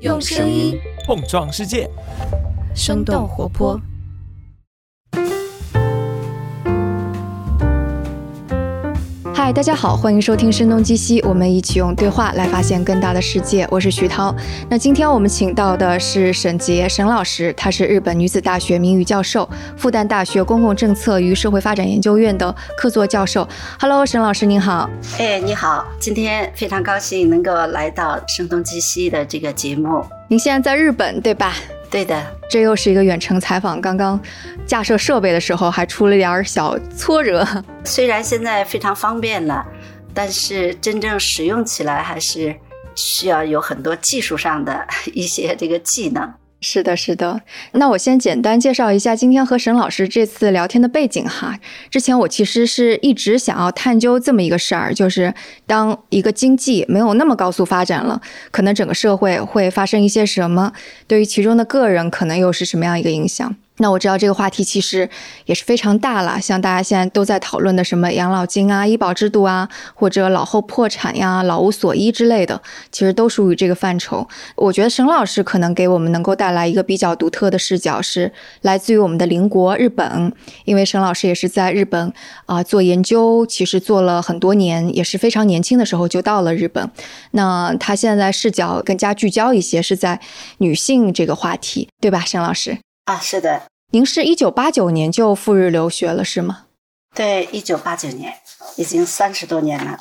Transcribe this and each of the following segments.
用声音碰撞世界，生动活泼。嗨，大家好，欢迎收听《声东击西》，我们一起用对话来发现更大的世界。我是徐涛。那今天我们请到的是沈杰沈老师，他是日本女子大学名誉教授，复旦大学公共政策与社会发展研究院的客座教授。Hello，沈老师您好。哎，你好，今天非常高兴能够来到《声东击西》的这个节目。您现在在日本对吧？对的，这又是一个远程采访。刚刚架设设备的时候还出了点小挫折。虽然现在非常方便了，但是真正使用起来还是需要有很多技术上的一些这个技能。是的，是的。那我先简单介绍一下今天和沈老师这次聊天的背景哈。之前我其实是一直想要探究这么一个事儿，就是当一个经济没有那么高速发展了，可能整个社会会发生一些什么？对于其中的个人，可能又是什么样一个影响？那我知道这个话题其实也是非常大了，像大家现在都在讨论的什么养老金啊、医保制度啊，或者老后破产呀、老无所依之类的，其实都属于这个范畴。我觉得沈老师可能给我们能够带来一个比较独特的视角，是来自于我们的邻国日本，因为沈老师也是在日本啊做研究，其实做了很多年，也是非常年轻的时候就到了日本。那他现在视角更加聚焦一些，是在女性这个话题，对吧，沈老师？啊，是的，您是一九八九年就赴日留学了，是吗？对，一九八九年，已经三十多年了。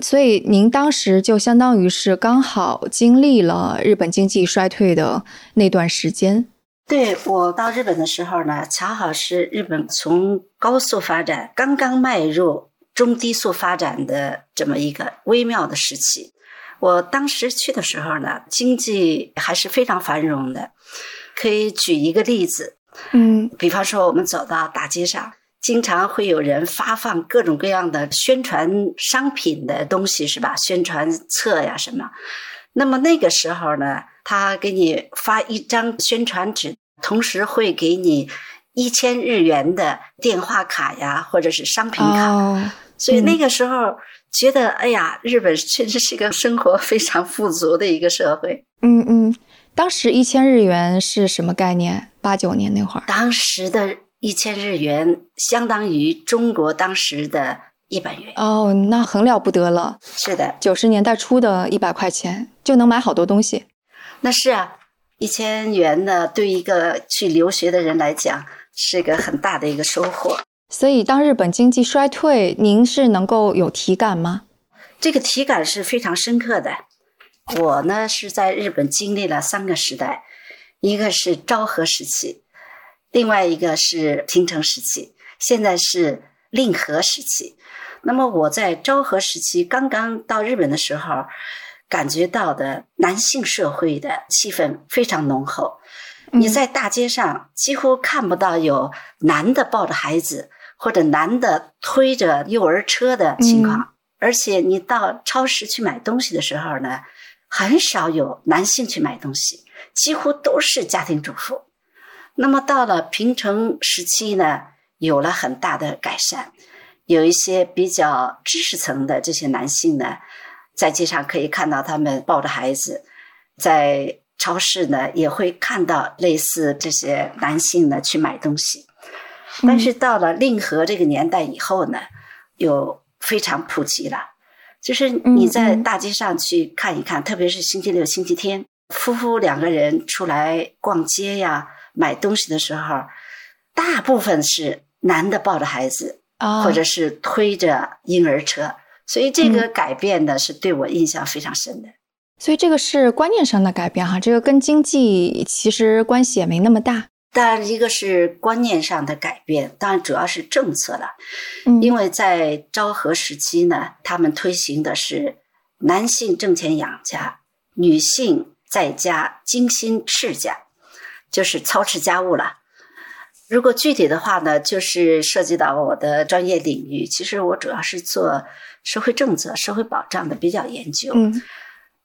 所以您当时就相当于是刚好经历了日本经济衰退的那段时间。对我到日本的时候呢，恰好是日本从高速发展刚刚迈入中低速发展的这么一个微妙的时期。我当时去的时候呢，经济还是非常繁荣的。可以举一个例子，嗯，比方说我们走到大街上，经常会有人发放各种各样的宣传商品的东西，是吧？宣传册呀什么。那么那个时候呢，他给你发一张宣传纸，同时会给你一千日元的电话卡呀，或者是商品卡。哦，所以那个时候觉得，哎呀，日本确实是一个生活非常富足的一个社会。嗯嗯。当时一千日元是什么概念？八九年那会儿，当时的一千日元相当于中国当时的一百元。哦，那很了不得了。是的，九十年代初的一百块钱就能买好多东西。那是啊，一千元呢，对一个去留学的人来讲，是个很大的一个收获。所以，当日本经济衰退，您是能够有体感吗？这个体感是非常深刻的。我呢是在日本经历了三个时代，一个是昭和时期，另外一个是平成时期，现在是令和时期。那么我在昭和时期刚刚到日本的时候，感觉到的男性社会的气氛非常浓厚。你在大街上几乎看不到有男的抱着孩子或者男的推着幼儿车的情况，而且你到超市去买东西的时候呢。很少有男性去买东西，几乎都是家庭主妇。那么到了平成时期呢，有了很大的改善，有一些比较知识层的这些男性呢，在街上可以看到他们抱着孩子，在超市呢也会看到类似这些男性呢去买东西。但是到了令和这个年代以后呢，又非常普及了。就是你在大街上去看一看，特别是星期六、星期天，夫妇两个人出来逛街呀、买东西的时候，大部分是男的抱着孩子，或者是推着婴儿车，所以这个改变呢是对我印象非常深的。所以这个是观念上的改变哈，这个跟经济其实关系也没那么大。当然，一个是观念上的改变，当然主要是政策了。嗯，因为在昭和时期呢，他们推行的是男性挣钱养家，女性在家精心持家，就是操持家务了。如果具体的话呢，就是涉及到我的专业领域。其实我主要是做社会政策、社会保障的比较研究。嗯，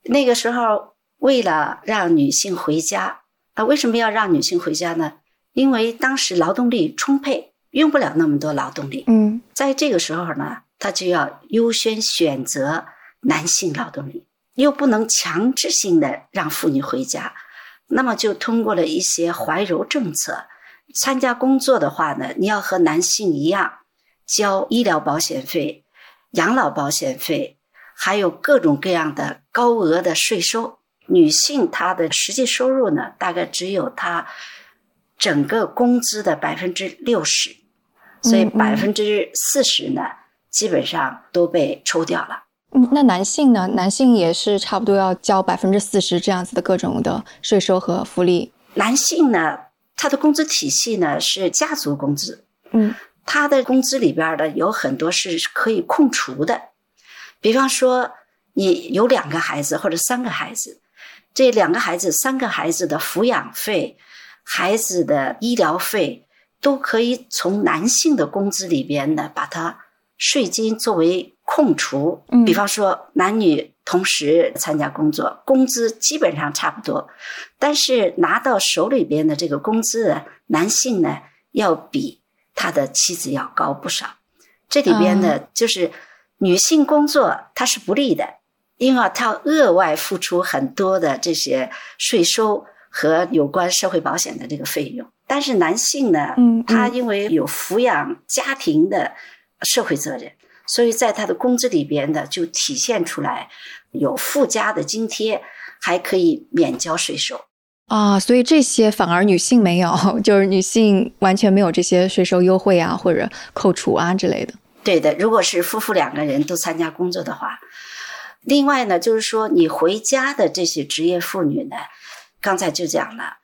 那个时候为了让女性回家，啊，为什么要让女性回家呢？因为当时劳动力充沛，用不了那么多劳动力。嗯，在这个时候呢，他就要优先选择男性劳动力，又不能强制性的让妇女回家，那么就通过了一些怀柔政策。参加工作的话呢，你要和男性一样交医疗保险费、养老保险费，还有各种各样的高额的税收。女性她的实际收入呢，大概只有她整个工资的百分之六十，所以百分之四十呢，基本上都被抽掉了。嗯，那男性呢？男性也是差不多要交百分之四十这样子的各种的税收和福利。男性呢，他的工资体系呢是家族工资，嗯，他的工资里边的有很多是可以控除的。比方说，你有两个孩子或者三个孩子，这两个孩子、三个孩子的抚养费、孩子的医疗费，都可以从男性的工资里边呢把它税金作为。控除，比方说男女同时参加工作，工资基本上差不多，但是拿到手里边的这个工资，男性呢要比他的妻子要高不少。这里边呢，就是女性工作它是不利的，因为他额外付出很多的这些税收和有关社会保险的这个费用。但是男性呢，他因为有抚养家庭的社会责任。所以在他的工资里边呢，就体现出来有附加的津贴，还可以免交税收啊。所以这些反而女性没有，就是女性完全没有这些税收优惠啊，或者扣除啊之类的。对的，如果是夫妇两个人都参加工作的话，另外呢，就是说你回家的这些职业妇女呢，刚才就讲了，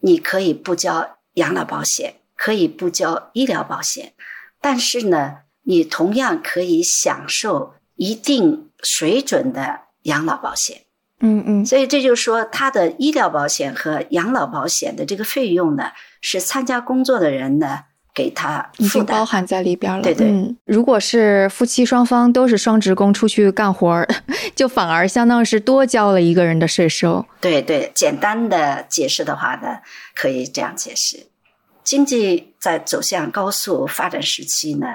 你可以不交养老保险，可以不交医疗保险，但是呢。你同样可以享受一定水准的养老保险，嗯嗯，所以这就是说，他的医疗保险和养老保险的这个费用呢，是参加工作的人呢给他已经包含在里边了。对对，如果是夫妻双方都是双职工出去干活儿，就反而相当于是多交了一个人的税收。对对，简单的解释的话呢，可以这样解释：经济在走向高速发展时期呢。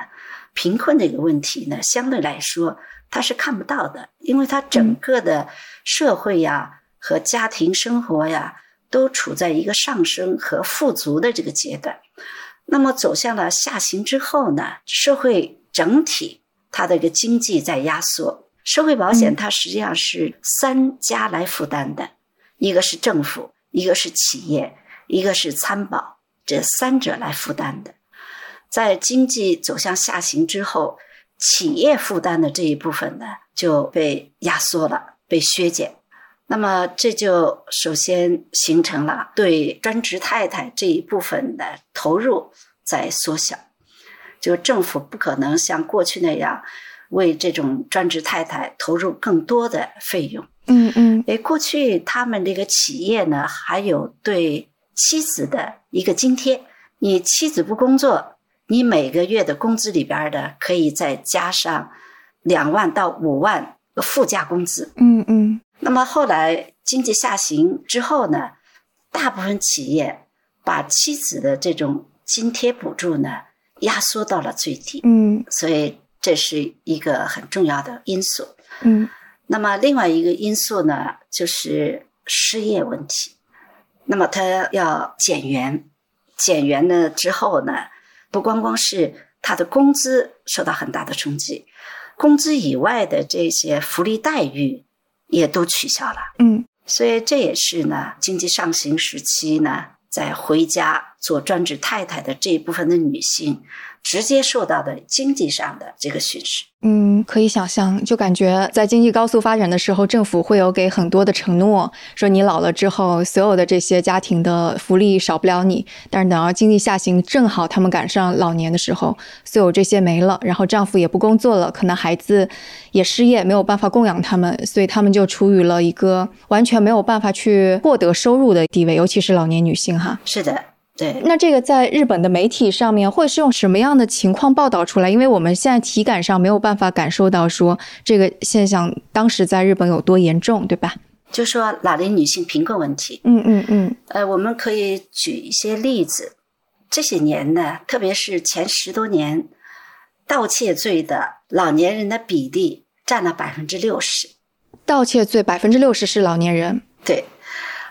贫困这个问题呢，相对来说它是看不到的，因为它整个的社会呀和家庭生活呀都处在一个上升和富足的这个阶段。那么走向了下行之后呢，社会整体它的一个经济在压缩，社会保险它实际上是三家来负担的，一个是政府，一个是企业，一个是参保，这三者来负担的。在经济走向下行之后，企业负担的这一部分呢就被压缩了，被削减。那么这就首先形成了对专职太太这一部分的投入在缩小。就政府不可能像过去那样为这种专职太太投入更多的费用。嗯嗯。诶，过去他们这个企业呢还有对妻子的一个津贴，你妻子不工作。你每个月的工资里边的可以再加上两万到五万附加工资。嗯嗯。那么后来经济下行之后呢，大部分企业把妻子的这种津贴补助呢压缩到了最低。嗯。所以这是一个很重要的因素。嗯。那么另外一个因素呢，就是失业问题。那么他要减员，减员了之后呢？不光光是他的工资受到很大的冲击，工资以外的这些福利待遇也都取消了。嗯，所以这也是呢，经济上行时期呢，在回家做专职太太的这一部分的女性。直接受到的经济上的这个损失，嗯，可以想象，就感觉在经济高速发展的时候，政府会有给很多的承诺，说你老了之后，所有的这些家庭的福利少不了你。但是等到经济下行，正好他们赶上老年的时候，所有这些没了，然后丈夫也不工作了，可能孩子也失业，没有办法供养他们，所以他们就处于了一个完全没有办法去获得收入的地位，尤其是老年女性哈。是的。对，那这个在日本的媒体上面会是用什么样的情况报道出来？因为我们现在体感上没有办法感受到说这个现象当时在日本有多严重，对吧？就说老龄女性贫困问题。嗯嗯嗯。呃，我们可以举一些例子。这些年呢，特别是前十多年，盗窃罪的老年人的比例占了百分之六十。盗窃罪百分之六十是老年人，对，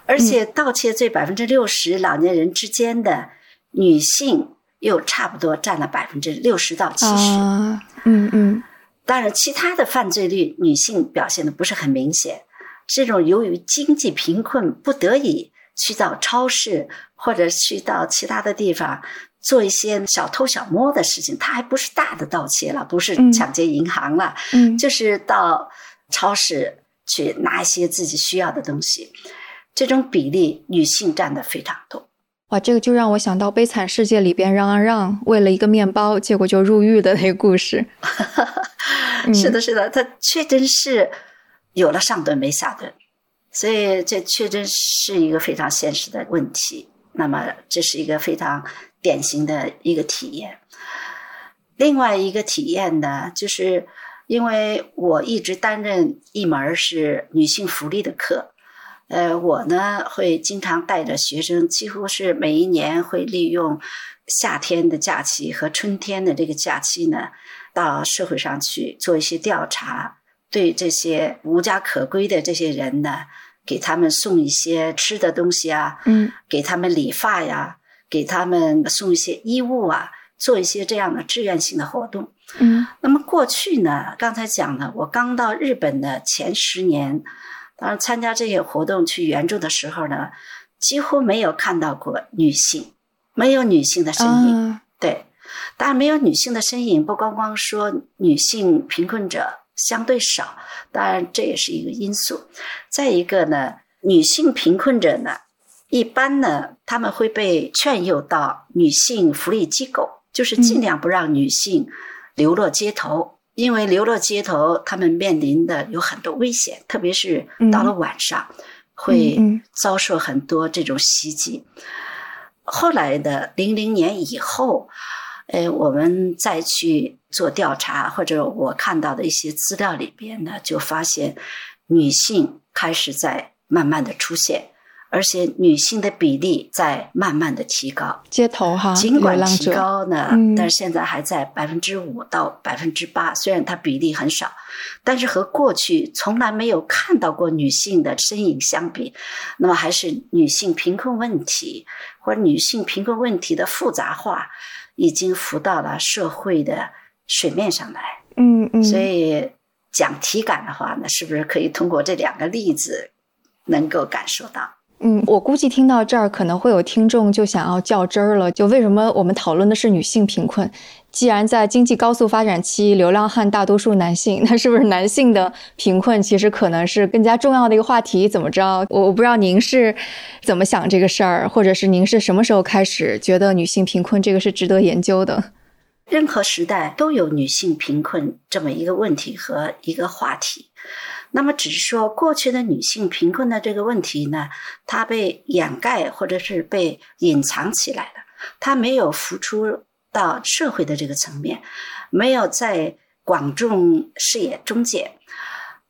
而且盗窃罪百分之六十老年人之间的女性又差不多占了百分之六十到七十。啊，嗯嗯当然，其他的犯罪率女性表现的不是很明显。这种由于经济贫困不得已去到超市或者去到其他的地方做一些小偷小摸的事情，它还不是大的盗窃了，不是嗯抢劫银行了，嗯，就是到超市去拿一些自己需要的东西。这种比例女性占的非常多。哇，这个就让我想到《悲惨世界》里边让啊让为了一个面包，结果就入狱的那个故事。嗯 是的，是的，他确真是有了上顿没下顿，所以这确真是一个非常现实的问题。那么，这是一个非常典型的一个体验。另外一个体验呢，就是因为我一直担任一门是女性福利的课，呃，我呢会经常带着学生，几乎是每一年会利用夏天的假期和春天的这个假期呢，到社会上去做一些调查，对这些无家可归的这些人呢，给他们送一些吃的东西啊，嗯给他们理发呀，给他们送一些衣物啊，做一些这样的志愿性的活动。嗯那么过去呢，刚才讲了，我刚到日本的前十年，当然参加这些活动去援助的时候呢，几乎没有看到过女性，没有女性的身影。啊，对，当然没有女性的身影，不光光说女性贫困者相对少，当然这也是一个因素。再一个呢，女性贫困者呢，一般呢他们会被劝诱到女性福利机构，就是尽量不让女性流落街头。因为流落街头，他们面临的有很多危险，特别是到了晚上，会遭受很多这种袭击。后来的零零年以后，呃，我们再去做调查，或者我看到的一些资料里边呢，就发现女性开始在慢慢的出现，而且女性的比例在慢慢的提高。街头哈，尽管提高呢，嗯但是现在还在百分之五到百分之八，虽然它比例很少，但是和过去从来没有看到过女性的身影相比，那么还是女性贫困问题或者女性贫困问题的复杂化，已经浮到了社会的水面上来。嗯嗯，所以讲体感的话呢，是不是可以通过这两个例子能够感受到？嗯，我估计听到这儿，可能会有听众就想要较真儿了。就为什么我们讨论的是女性贫困？既然在经济高速发展期，流浪汉大多数男性，那是不是男性的贫困其实可能是更加重要的一个话题？怎么着？我我不知道您是怎么想这个事儿，或者是您是什么时候开始觉得女性贫困这个是值得研究的？任何时代都有女性贫困这么一个问题和一个话题。那么，只是说过去的女性贫困的这个问题呢，它被掩盖或者是被隐藏起来了，它没有浮出到社会的这个层面，没有在广众视野中间。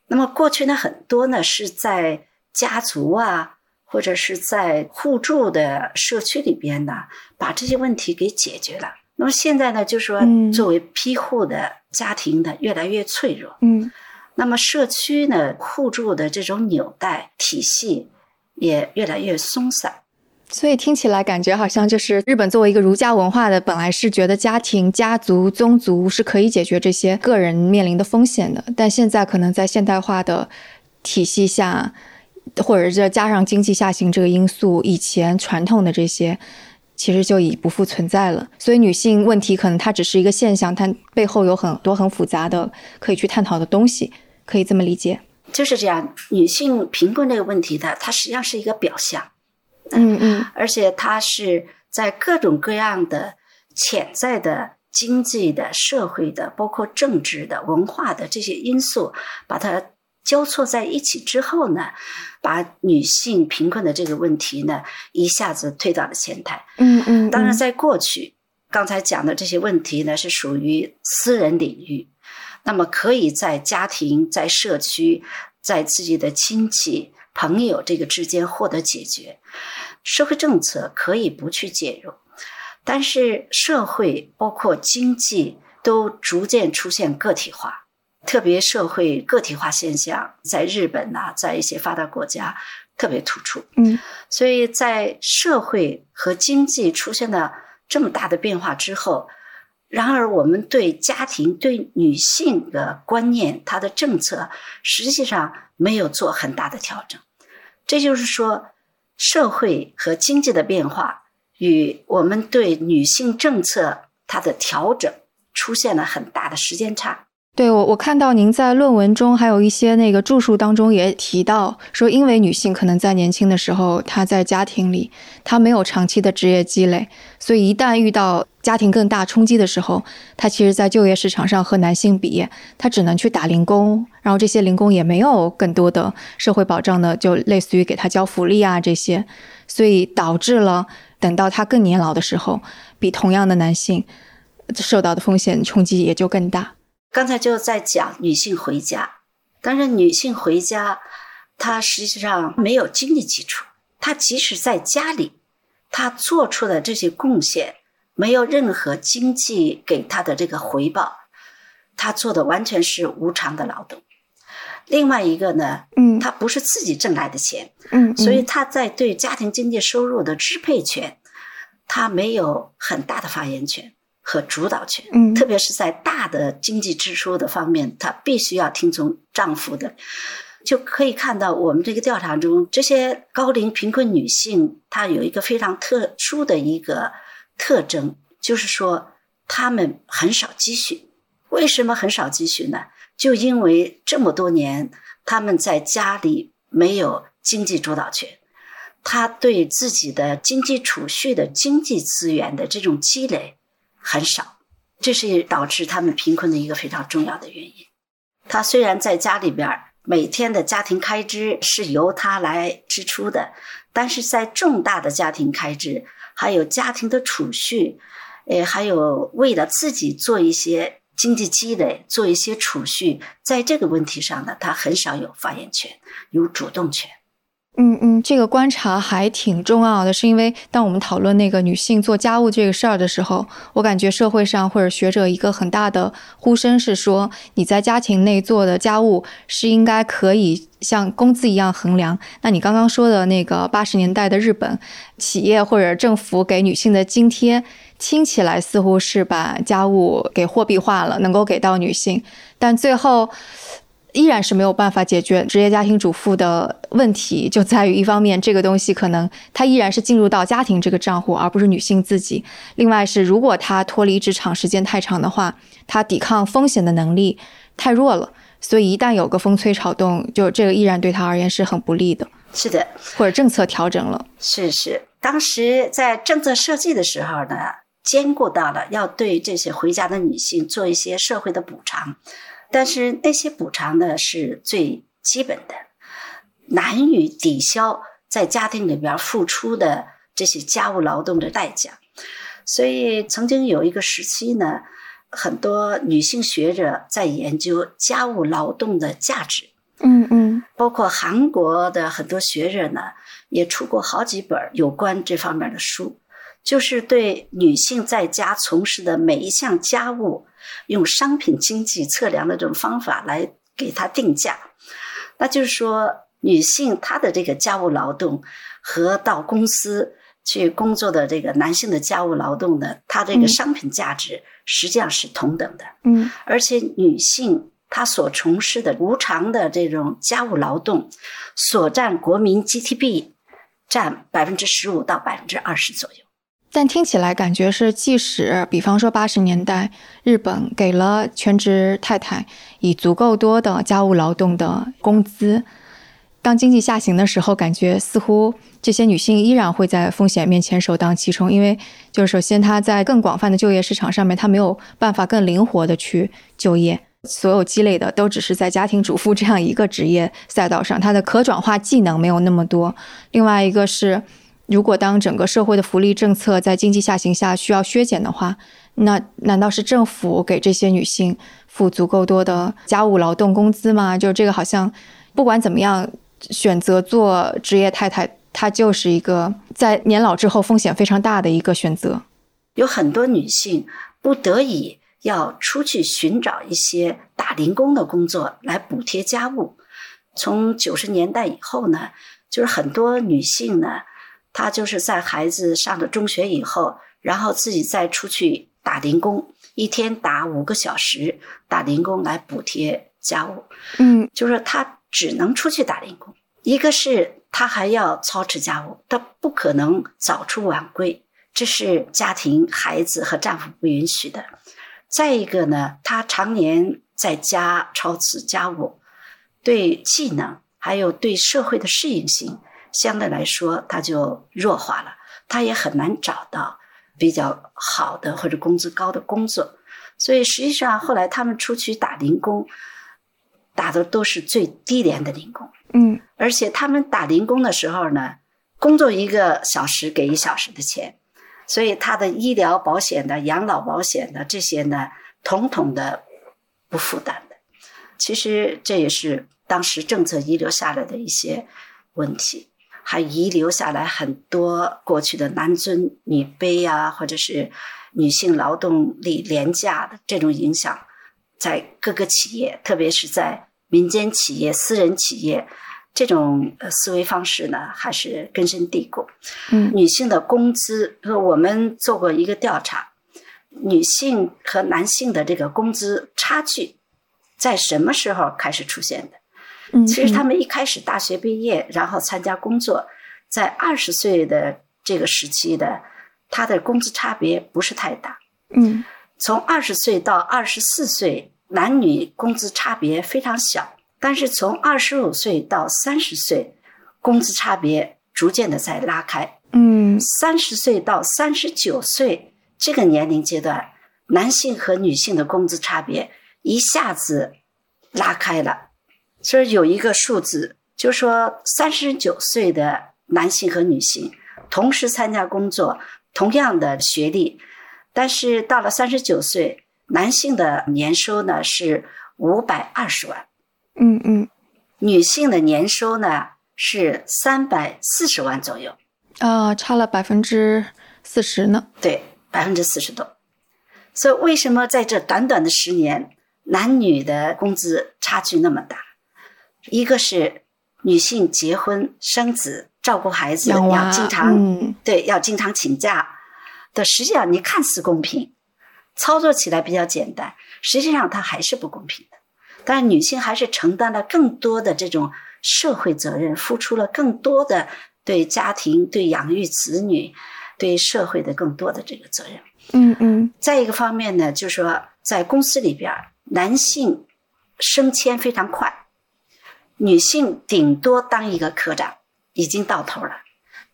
那么过去呢，很多呢是在家族啊，或者是在互助的社区里边呢，把这些问题给解决了。那么现在呢，就说嗯作为批户的家庭呢，越来越脆弱。嗯那么社区呢，互助的这种纽带体系也越来越松散。所以听起来感觉好像就是日本作为一个儒家文化的，本来是觉得家庭、家族、宗族是可以解决这些个人面临的风险的，但现在可能在现代化的体系下，或者是加上经济下行这个因素，以前传统的这些其实就已不复存在了。所以女性问题可能它只是一个现象，它背后有很多很复杂的可以去探讨的东西，可以这么理解。就是这样，女性贫困这个问题呢，它实际上是一个表象，嗯嗯而且它是在各种各样的潜在的经济的、社会的，包括政治的、文化的这些因素，把它交错在一起之后呢，把女性贫困的这个问题呢，一下子推到了前台。嗯嗯，当然，嗯在过去，刚才讲的这些问题呢，是属于私人领域，那么可以在家庭、在社区、在自己的亲戚、朋友这个之间获得解决。社会政策可以不去介入，但是社会包括经济都逐渐出现个体化。特别社会个体化现象，在日本呐、在一些发达国家特别突出。嗯所以在社会和经济出现了这么大的变化之后，然而我们对家庭、对女性的观念、它的政策，实际上没有做很大的调整。这就是说，社会和经济的变化与我们对女性政策它的调整出现了很大的时间差。对我，我看到您在论文中还有一些那个著述当中也提到说，因为女性可能在年轻的时候，她在家庭里，她没有长期的职业积累，所以一旦遇到家庭更大冲击的时候，她其实，在就业市场上和男性比，她只能去打零工，然后这些零工也没有更多的社会保障的，就类似于给她交福利啊这些，所以导致了等到她更年老的时候，比同样的男性受到的风险冲击也就更大。刚才就在讲女性回家，但是女性回家，她实际上没有经济基础，她即使在家里，她做出的这些贡献，没有任何经济给她的这个回报，她做的完全是无偿的劳动。另外一个呢，嗯她不是自己挣来的钱，嗯，所以她在对家庭经济收入的支配权，她没有很大的发言权和主导权。嗯特别是在大的经济支出的方面，她必须要听从丈夫的。就可以看到，我们这个调查中，这些高龄贫困女性，她有一个非常特殊的一个特征，就是说她们很少积蓄。为什么很少积蓄呢？就因为这么多年，她们在家里没有经济主导权，她对自己的经济储蓄的经济资源的这种积累很少，这是导致他们贫困的一个非常重要的原因。他虽然在家里边每天的家庭开支是由他来支出的，但是在重大的家庭开支，还有家庭的储蓄，呃，还有为了自己做一些经济积累、做一些储蓄，在这个问题上呢，他很少有发言权、有主动权。嗯嗯，这个观察还挺重要的，是因为当我们讨论那个女性做家务这个事儿的时候，我感觉社会上或者学者一个很大的呼声是说，你在家庭内做的家务是应该可以像工资一样衡量。那你刚刚说的那个八十年代的日本企业或者政府给女性的津贴，听起来似乎是把家务给货币化了，能够给到女性，但最后。依然是没有办法解决职业家庭主妇的问题，就在于一方面，这个东西可能它依然是进入到家庭这个账户，而不是女性自己；另外是，如果她脱离职场时间太长的话，她抵抗风险的能力太弱了，所以一旦有个风吹草动，就这个依然对她而言是很不利的，是的，或者政策调整了。是是，当时在政策设计的时候呢，兼顾到了要对这些回家的女性做一些社会的补偿，但是那些补偿呢是最基本的，难以抵消在家庭里边付出的这些家务劳动的代价。所以曾经有一个时期呢，很多女性学者在研究家务劳动的价值。嗯嗯包括韩国的很多学者呢，也出过好几本有关这方面的书，就是对女性在家从事的每一项家务，用商品经济测量的这种方法来给它定价。那就是说，女性她的这个家务劳动和到公司去工作的这个男性的家务劳动呢，它这个嗯商品价值实际上是同等的。嗯而且女性她所从事的无偿的这种家务劳动，所占国民 GDP 占百分之十五到百分之二十左右。但听起来感觉是，即使比方说八十年代日本给了全职太太以足够多的家务劳动的工资，当经济下行的时候，感觉似乎这些女性依然会在风险面前首当其冲，因为就是首先她在更广泛的就业市场上面，她没有办法更灵活的去就业。所有积累的都只是在家庭主妇这样一个职业赛道上，她的可转化技能没有那么多。另外一个是，如果当整个社会的福利政策在经济下行下需要削减的话，那难道是政府给这些女性付足够多的家务劳动工资吗？就这个好像不管怎么样，选择做职业太太，她就是一个在年老之后风险非常大的一个选择。有很多女性不得已要出去寻找一些打零工的工作来补贴家务。从九十年代以后呢，就是很多女性呢，她就是在孩子上了中学以后，然后自己再出去打零工，一天打五个小时打零工来补贴家务。嗯就是她只能出去打零工，一个是她还要操持家务，她不可能早出晚归，这是家庭、孩子和丈夫不允许的。再一个呢，她常年在家操持家务，对技能还有对社会的适应性，相对来说它就弱化了，他也很难找到比较好的或者工资高的工作。所以实际上后来他们出去打零工，打的都是最低廉的零工。嗯而且他们打零工的时候呢，工作一个小时给一小时的钱，所以他的医疗保险的、养老保险的这些呢，统统的不负担的。其实这也是当时政策遗留下来的一些问题，还遗留下来很多过去的男尊女卑呀、或者是女性劳动力廉价的这种影响，在各个企业，特别是在民间企业、私人企业。这种呃思维方式呢，还是根深蒂固。嗯女性的工资，呃我们做过一个调查，女性和男性的这个工资差距，在什么时候开始出现的？嗯，其实他们一开始大学毕业，然后参加工作，在二十岁的这个时期的，他的工资差别不是太大。嗯从二十岁到二十四岁，男女工资差别非常小。但是从二十五岁到三十岁，工资差别逐渐的在拉开。嗯三十岁到三十九岁这个年龄阶段，男性和女性的工资差别一下子拉开了。所以有一个数字，就说三十九岁的男性和女性同时参加工作，同样的学历，但是到了三十九岁，男性的年收呢是五百二十万。嗯嗯女性的年收呢是三百四十万左右，啊，差了百分之四十呢。对，百分之四十多。所以为什么在这短短的十年，男女的工资差距那么大？一个是女性结婚生子、照顾孩子要经常、嗯对要经常请假的，实际上你看似公平，操作起来比较简单，实际上它还是不公平的。但是女性还是承担了更多的这种社会责任，付出了更多的对家庭、对养育子女、对社会的更多的这个责任。嗯嗯再一个方面呢，就是说在公司里边，男性升迁非常快，女性顶多当一个科长，已经到头了。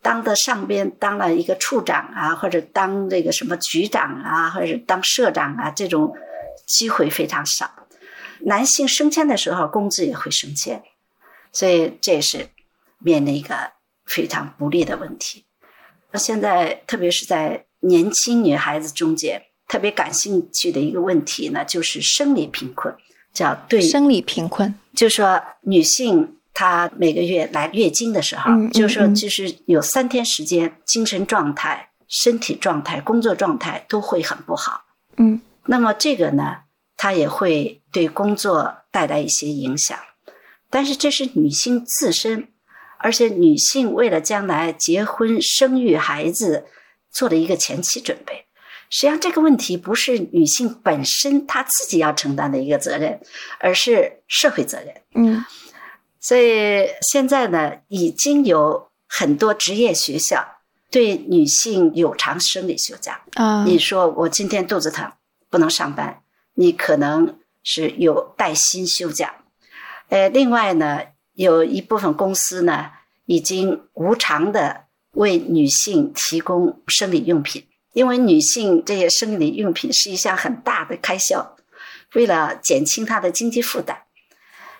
当的上边当了一个处长啊，或者当这个什么局长啊，或者当社长啊，这种机会非常少。男性升迁的时候，工资也会升迁，所以这也是面临一个非常不利的问题。现在特别是在年轻女孩子中间，特别感兴趣的一个问题呢，就是生理贫困，叫对，生理贫困。就说女性她每个月来月经的时候，嗯嗯就说嗯就是有三天时间，精神状态、身体状态、工作状态都会很不好。嗯那么这个呢，它也会对工作带来一些影响，但是这是女性自身，而且女性为了将来结婚、生育孩子做了一个前期准备。实际上，这个问题不是女性本身她自己要承担的一个责任，而是社会责任。嗯所以现在呢，已经有很多职业学校对女性有偿生理休假。啊你说我今天肚子疼不能上班，你可能是有带薪休假。呃，另外呢，有一部分公司呢已经无偿的为女性提供生理用品，因为女性这些生理用品是一项很大的开销，为了减轻她的经济负担，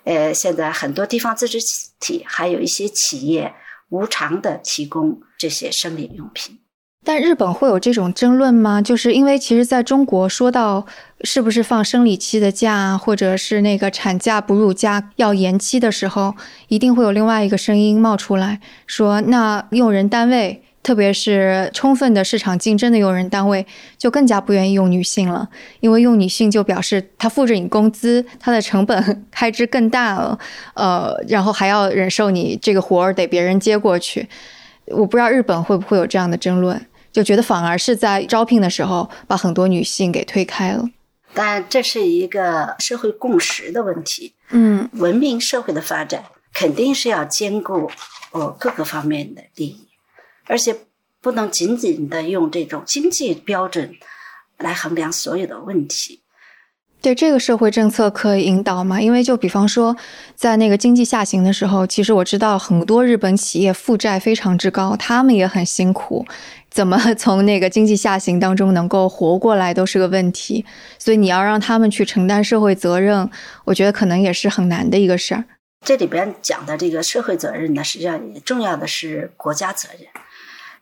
呃，现在很多地方自治体还有一些企业无偿的提供这些生理用品。但日本会有这种争论吗？就是因为其实在中国说到是不是放生理期的假，或者是那个产假、哺乳假要延期的时候，一定会有另外一个声音冒出来说，那用人单位特别是充分的市场竞争的用人单位，就更加不愿意用女性了，因为用女性就表示她付着你工资，她的成本开支更大了，呃，然后还要忍受你这个活儿得别人接过去。我不知道日本会不会有这样的争论，就觉得反而是在招聘的时候把很多女性给推开了。但这是一个社会共识的问题。嗯，文明社会的发展肯定是要兼顾哦各个方面的利益。而且不能仅仅的用这种经济标准来衡量所有的问题。对这个社会政策可以引导吗？因为就比方说，在那个经济下行的时候，其实我知道很多日本企业负债非常之高，他们也很辛苦，怎么从那个经济下行当中能够活过来都是个问题。所以你要让他们去承担社会责任，我觉得可能也是很难的一个事儿。这里边讲的这个社会责任呢，实际上也重要的是国家责任。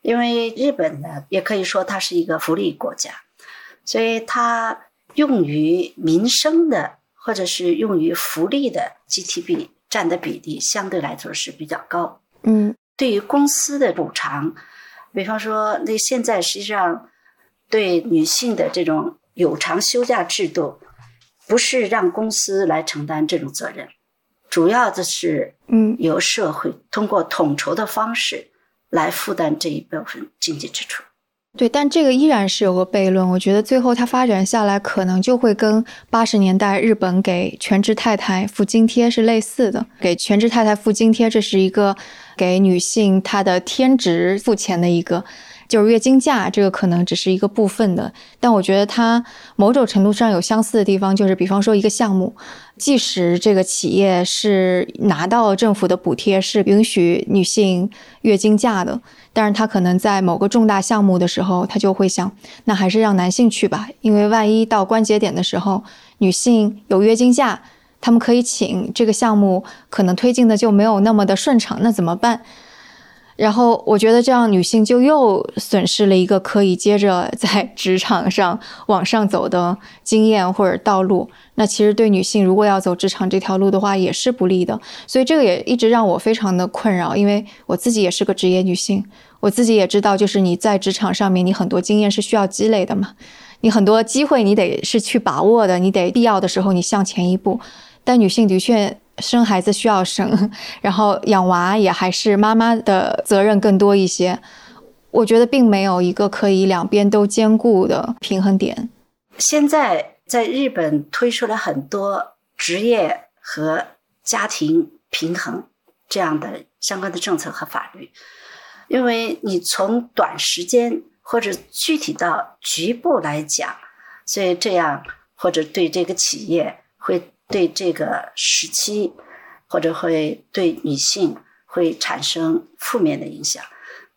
因为日本呢，也可以说它是一个福利国家，所以它用于民生的或者是用于福利的 GDP 占的比例相对来说是比较高。嗯，对于公司的补偿，比方说，那现在实际上对女性的这种有偿休假制度，不是让公司来承担这种责任，主要的是嗯由社会通过统筹的方式。来负担这一部分经济支出，对，但这个依然是有个悖论。我觉得最后它发展下来，可能就会跟八十年代日本给全职太太付津贴是类似的。给全职太太付津贴，这是一个给女性她的天职付钱的一个。就是月经假，这个可能只是一个部分的，但我觉得它某种程度上有相似的地方，就是比方说一个项目，即使这个企业是拿到政府的补贴，是允许女性月经假的，但是他可能在某个重大项目的时候，他就会想，那还是让男性去吧，因为万一到关节点的时候，女性有月经假，他们可以请，这个项目可能推进的就没有那么的顺畅，那怎么办？然后我觉得这样女性就又损失了一个可以接着在 职场上往上走的经验或者道路。那其实对女性如果要走职场这条路的话，也是不利的。所以这个也一直让我非常的困扰，因为我自己也是个职业女性，我自己也知道，就是你在职场上面，你很多经验是需要积累的嘛，你很多机会你得是去把握的，你得必要的时候你向前一步。但女性的确。生孩子需要生，然后养娃也还是妈妈的责任更多一些。我觉得并没有一个可以两边都兼顾的平衡点。现在在日本推出了很多职业和家庭平衡这样的相关的政策和法律，因为你从短时间或者具体到局部来讲，所以这样或者对这个企业会。对这个时期，或者会对女性会产生负面的影响。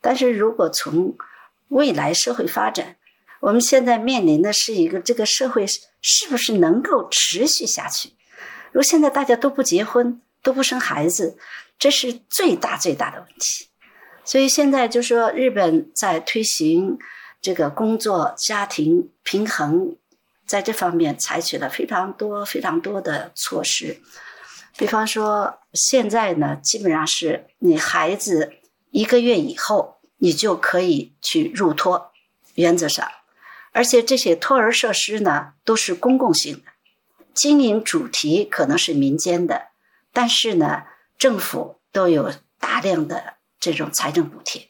但是如果从未来社会发展，我们现在面临的是一个这个社会是不是能够持续下去？如果现在大家都不结婚，都不生孩子，这是最大最大的问题。所以现在就说日本在推行这个工作家庭平衡。在这方面采取了非常多、非常多的措施，比方说，现在呢，基本上是你孩子一个月以后，你就可以去入托，原则上，而且这些托儿设施呢都是公共性的，经营主题可能是民间的，但是呢，政府都有大量的这种财政补贴，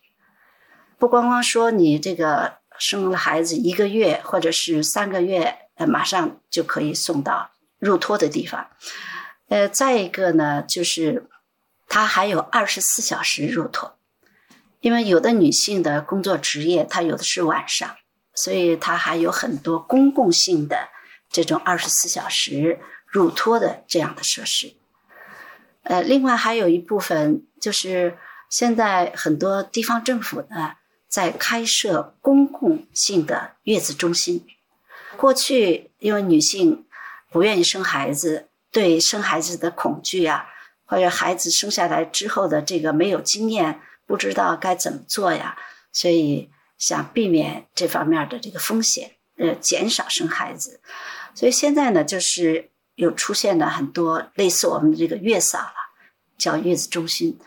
不光光说你这个生了孩子一个月或者是三个月。呃，马上就可以送到入托的地方。呃，再一个呢，就是它还有二十四小时入托，因为有的女性的工作职业，她有的是晚上，所以它还有很多公共性的这种二十四小时入托的这样的设施。呃，另外还有一部分就是现在很多地方政府呢，在开设公共性的月子中心。过去，因为女性不愿意生孩子，对生孩子的恐惧啊，或者孩子生下来之后的这个没有经验，不知道该怎么做呀，所以想避免这方面的这个风险，呃，减少生孩子。所以现在呢，就是有出现了很多类似我们这个月嫂了，叫月子中心，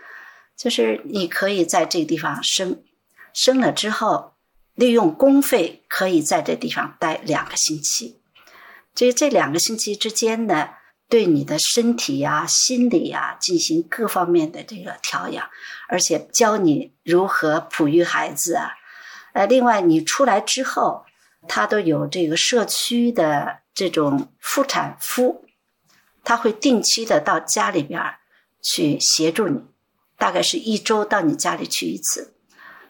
就是你可以在这个地方生，生了之后，利用公费可以在这地方待两个星期。这这两个星期之间呢，对你的身体呀、心理呀进行各方面的这个调养，而且教你如何哺育孩子啊。呃，另外你出来之后，他都有这个社区的这种妇产夫，他会定期的到家里边去协助你，大概是一周到你家里去一次。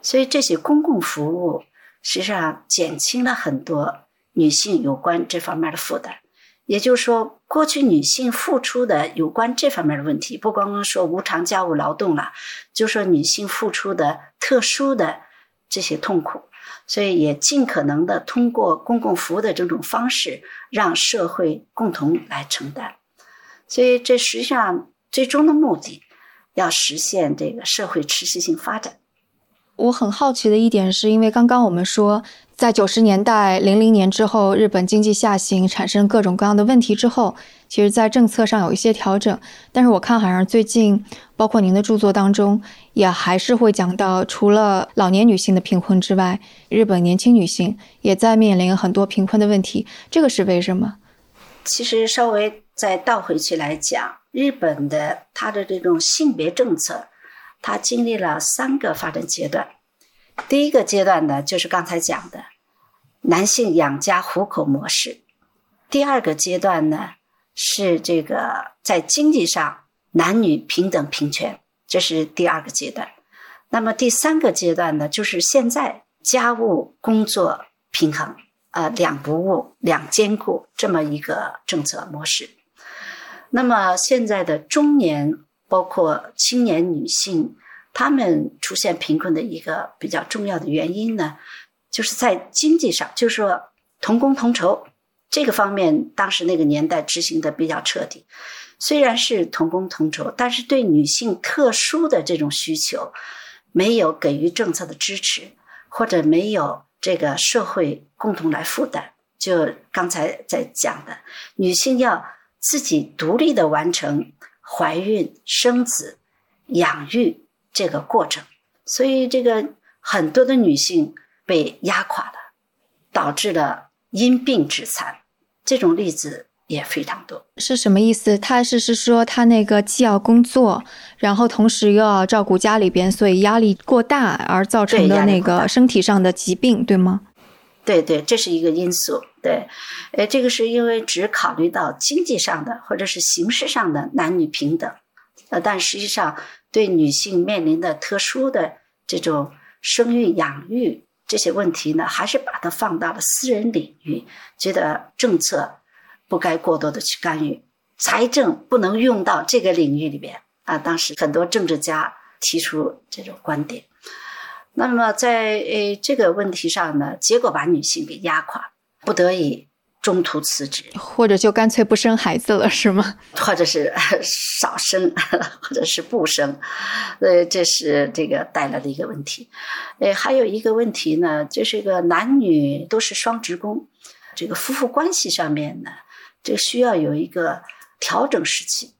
所以这些公共服务实际上减轻了很多女性有关这方面的负担。也就是说，过去女性付出的有关这方面的问题，不光光说无偿家务劳动了，就说女性付出的特殊的这些痛苦，所以也尽可能的通过公共服务的这种方式，让社会共同来承担。所以这实际上最终的目的，要实现这个社会持续性发展。我很好奇的一点是，因为刚刚我们说，在九十年代、零零年之后，日本经济下行，产生各种各样的问题之后，其实，在政策上有一些调整。但是我看，好像最近，包括您的著作当中，也还是会讲到，除了老年女性的贫困之外，日本年轻女性也在面临很多贫困的问题。这个是为什么？其实，稍微再倒回去来讲，日本的它的这种性别政策。它经历了三个发展阶段，第一个阶段呢，就是刚才讲的男性养家糊口模式；第二个阶段呢，是这个在经济上男女平等平权，这是第二个阶段。那么第三个阶段呢，就是现在家务工作平衡，呃，两不误，两兼顾这么一个政策模式。那么现在的中年。包括青年女性，她们出现贫困的一个比较重要的原因呢，就是在经济上，就是说同工同酬这个方面，当时那个年代执行的比较彻底。虽然是同工同酬，但是对女性特殊的这种需求，没有给予政策的支持，或者没有这个社会共同来负担。就刚才在讲的，女性要自己独立的完成。怀孕、生子、养育这个过程，所以这个很多的女性被压垮了，导致了因病致残，这种例子也非常多。是什么意思？他是是说他那个既要工作，然后同时又要照顾家里边，所以压力过大而造成的那个身体上的疾病，对吗？对对，这是一个因素。对，呃，这个是因为只考虑到经济上的或者是形式上的男女平等，呃，但实际上对女性面临的特殊的这种生育养育这些问题呢，还是把它放到了私人领域，觉得政策不该过多的去干预，财政不能用到这个领域里边啊。当时很多政治家提出这种观点。那么在呃这个问题上呢，结果把女性给压垮，不得已中途辞职，或者就干脆不生孩子了，是吗？或者是少生，或者是不生，呃，这是这个带来的一个问题。呃，还有一个问题呢，就是个男女都是双职工，这个夫妇关系上面呢，这需要有一个调整时期。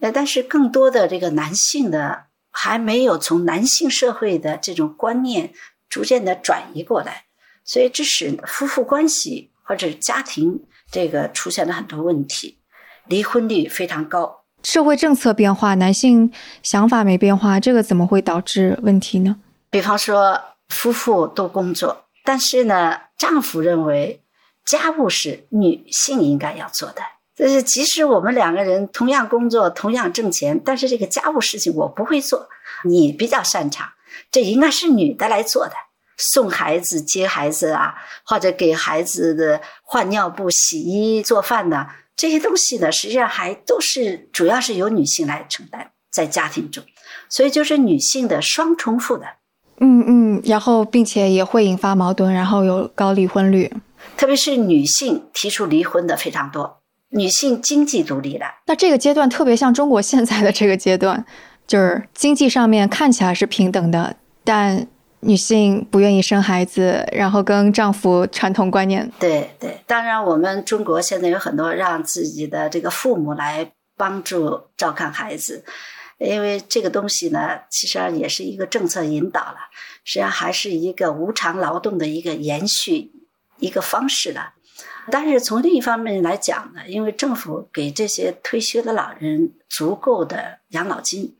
呃，但是更多的这个男性的。还没有从男性社会的这种观念逐渐的转移过来，所以这使夫妇关系或者家庭这个出现了很多问题，离婚率非常高。社会政策变化，男性想法没变化，这个怎么会导致问题呢？比方说，夫妇都工作，但是呢，丈夫认为家务是女性应该要做的。就是即使我们两个人同样工作、同样挣钱，但是这个家务事情我不会做，你比较擅长，这应该是女的来做的。送孩子、接孩子啊，或者给孩子的换尿布、洗衣、做饭呢，这些东西呢，实际上还都是主要是由女性来承担在家庭中，所以就是女性的双重负担。嗯嗯，然后并且也会引发矛盾，然后有高离婚率，特别是女性提出离婚的非常多。女性经济独立了，那这个阶段特别像中国现在的这个阶段，就是经济上面看起来是平等的，但女性不愿意生孩子，然后跟丈夫传统观念。对对，当然我们中国现在有很多让自己的这个父母来帮助照看孩子，因为这个东西呢，其实上也是一个政策引导了，实际上还是一个无偿劳动的一个延续一个方式了。但是从另一方面来讲呢，因为政府给这些退休的老人足够的养老金，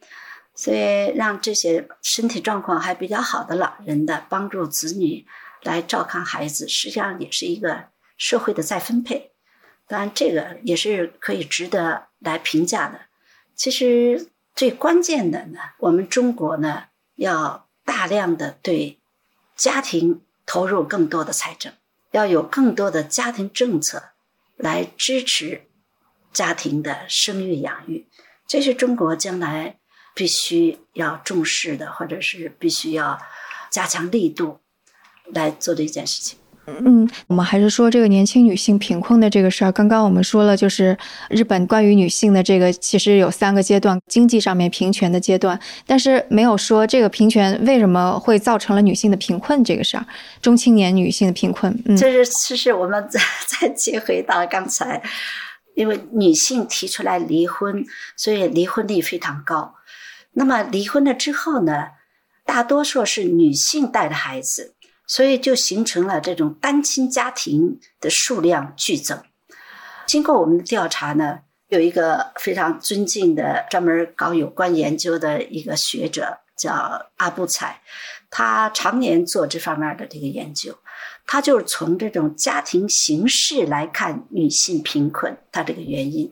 所以让这些身体状况还比较好的老人的帮助子女来照看孩子，实际上也是一个社会的再分配。当然，这个也是可以值得来评价的。其实最关键的呢，我们中国呢要大量的对家庭投入更多的财政。要有更多的家庭政策来支持家庭的生育养育，这是中国将来必须要重视的，或者是必须要加强力度来做的一件事情。嗯，我们还是说这个年轻女性贫困的这个事儿。刚刚我们说了，就是日本关于女性的这个，其实有三个阶段，经济上面平权的阶段，但是没有说这个平权为什么会造成了女性的贫困这个事儿，中青年女性的贫困。嗯，这是其实我们再再接回到刚才，因为女性提出来离婚，所以离婚率非常高。那么离婚了之后呢，大多数是女性带着孩子。所以就形成了这种单亲家庭的数量剧增。经过我们的调查呢，有一个非常尊敬的专门搞有关研究的一个学者叫阿布采，他常年做这方面的这个研究。他就是从这种家庭形式来看女性贫困，它这个原因，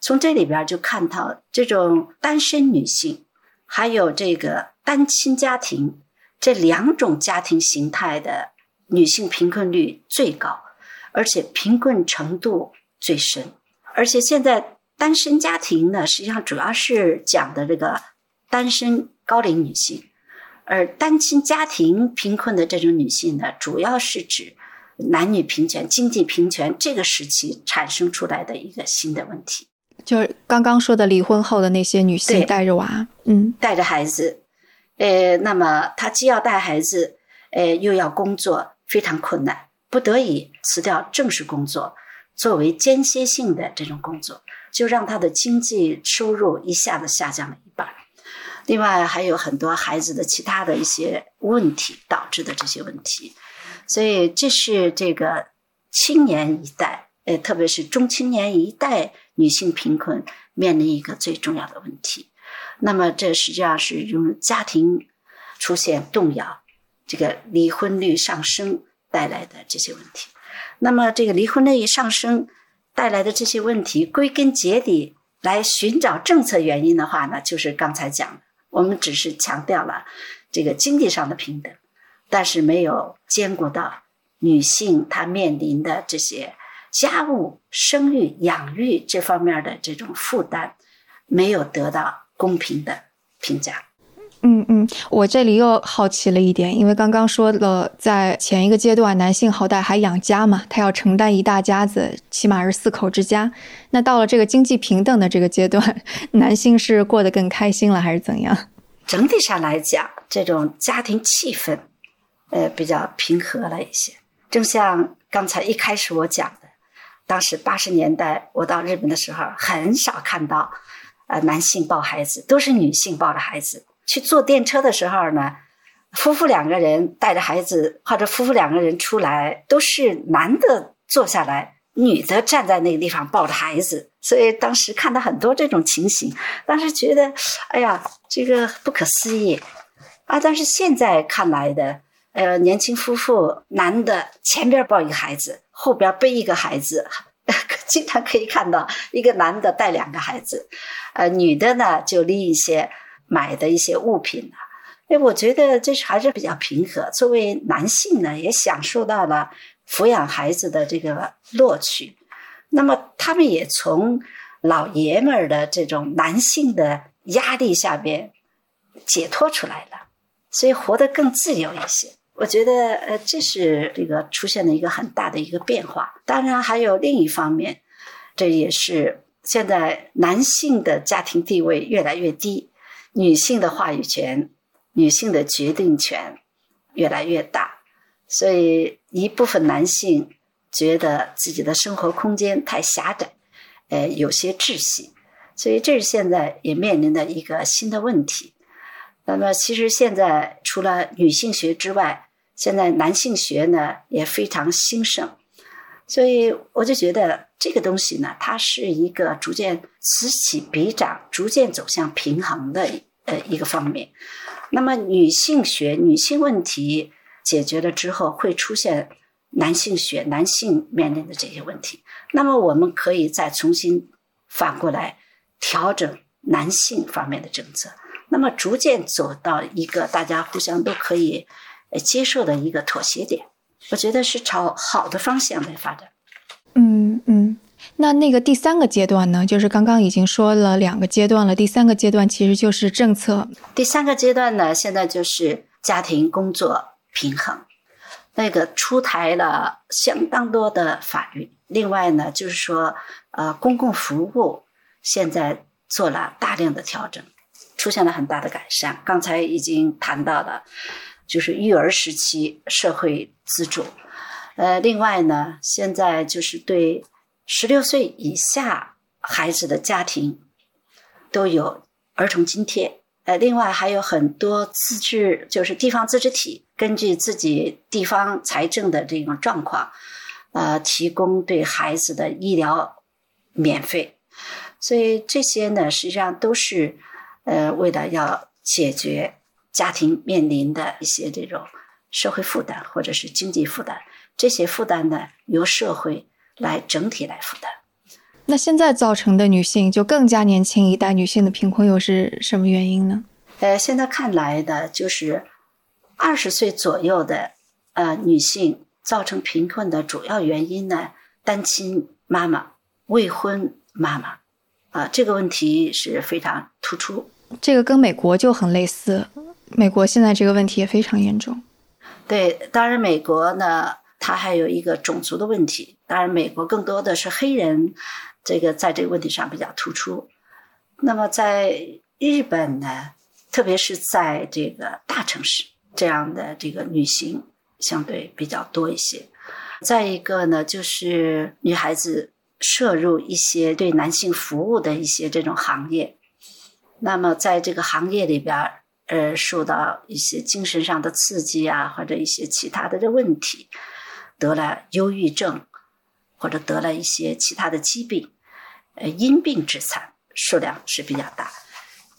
从这里边就看到这种单身女性，还有这个单亲家庭。这两种家庭形态的女性贫困率最高，而且贫困程度最深。而且现在单身家庭呢，实际上主要是讲的这个单身高龄女性，而单亲家庭贫困的这种女性呢，主要是指男女平权、经济平权这个时期产生出来的一个新的问题。就是刚刚说的离婚后的那些女性带着娃，嗯，带着孩子。呃，那么他既要带孩子，呃，又要工作，非常困难，不得已辞掉正式工作，作为间歇性的这种工作，就让他的经济收入一下子下降了一半。另外还有很多孩子的其他的一些问题导致的这些问题，所以这是这个青年一代，呃，特别是中青年一代女性贫困面临一个最重要的问题。那么，这实际上是用家庭出现动摇，这个离婚率上升带来的这些问题。那么，这个离婚率上升带来的这些问题，归根结底来寻找政策原因的话呢，就是刚才讲的，我们只是强调了这个经济上的平等，但是没有兼顾到女性她面临的这些家务、生育、养育这方面的这种负担，没有得到。公平的评价。嗯嗯，我这里又好奇了一点，因为刚刚说了，在前一个阶段，男性好歹还养家嘛，他要承担一大家子，起码是四口之家。那到了这个经济平等的这个阶段，男性是过得更开心了，还是怎样？整体上来讲，这种家庭气氛，呃，比较平和了一些。正像刚才一开始我讲的，当时八十年代我到日本的时候，很少看到。呃，男性抱孩子都是女性抱着孩子去坐电车的时候呢，夫妇两个人带着孩子，或者夫妇两个人出来，都是男的坐下来，女的站在那个地方抱着孩子。所以当时看到很多这种情形，当时觉得，哎呀，这个不可思议啊！但是现在看来的，呃，年轻夫妇，男的前边抱一个孩子，后边背一个孩子。经常可以看到一个男的带两个孩子，呃，女的呢就拎一些买的一些物品呢。哎，我觉得这是还是比较平和。作为男性呢，也享受到了抚养孩子的这个乐趣。那么他们也从老爷们儿的这种男性的压力下边解脱出来了，所以活得更自由一些。我觉得，呃，这是这个出现了一个很大的一个变化。当然，还有另一方面，这也是现在男性的家庭地位越来越低，女性的话语权、女性的决定权越来越大，所以一部分男性觉得自己的生活空间太狭窄，呃，有些窒息，所以这是现在也面临的一个新的问题。那么，其实现在除了女性学之外，现在男性学呢也非常兴盛。所以我就觉得这个东西呢，它是一个逐渐此起彼长、逐渐走向平衡的呃一个方面。那么，女性学、女性问题解决了之后，会出现男性学、男性面临的这些问题。那么，我们可以再重新反过来调整男性方面的政策。那么，逐渐走到一个大家互相都可以接受的一个妥协点。我觉得是朝好的方向来发展。嗯嗯，那那个第三个阶段呢？就是刚刚已经说了两个阶段了，第三个阶段其实就是政策。第三个阶段呢，现在就是家庭工作平衡，那个出台了相当多的法律。另外呢，就是说，呃，公共服务现在做了大量的调整，出现了很大的改善。刚才已经谈到了。就是育儿时期社会资助，呃，另外呢，现在就是对十六岁以下孩子的家庭都有儿童津贴，呃，另外还有很多自治，就是地方自治体根据自己地方财政的这种状况，呃，提供对孩子的医疗免费，所以这些呢，实际上都是呃，为了要解决。家庭面临的一些这种社会负担或者是经济负担，这些负担呢由社会来整体来负担。那现在造成的女性就更加年轻一代女性的贫困又是什么原因呢？呃，现在看来的就是二十岁左右的呃女性造成贫困的主要原因呢，单亲妈妈、未婚妈妈啊，这个问题是非常突出。这个跟美国就很类似。美国现在这个问题也非常严重。对，当然美国呢，它还有一个种族的问题。当然，美国更多的是黑人，这个在这个问题上比较突出。那么在日本呢，特别是在这个大城市，这样的这个女性相对比较多一些。再一个呢，就是女孩子涉入一些对男性服务的一些这种行业，那么在这个行业里边。呃，受到一些精神上的刺激啊，或者一些其他的这问题，得了忧郁症，或者得了一些其他的疾病，呃，因病致残数量是比较大。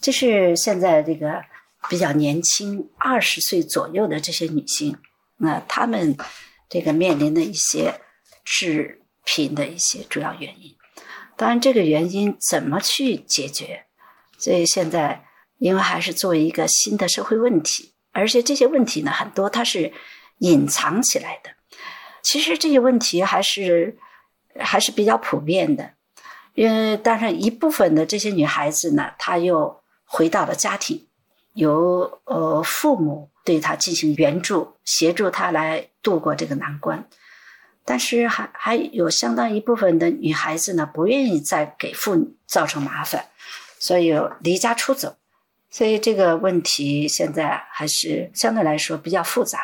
这是现在这个比较年轻，二十岁左右的这些女性，那她们这个面临的一些致贫的一些主要原因。当然，这个原因怎么去解决？所以现在。因为还是作为一个新的社会问题，而且这些问题呢，很多它是隐藏起来的。其实这些问题还是还是比较普遍的。因为当然一部分的这些女孩子呢，她又回到了家庭，由呃父母对她进行援助，协助她来度过这个难关。但是还还有相当一部分的女孩子呢，不愿意再给父母造成麻烦，所以离家出走。所以这个问题现在还是相对来说比较复杂。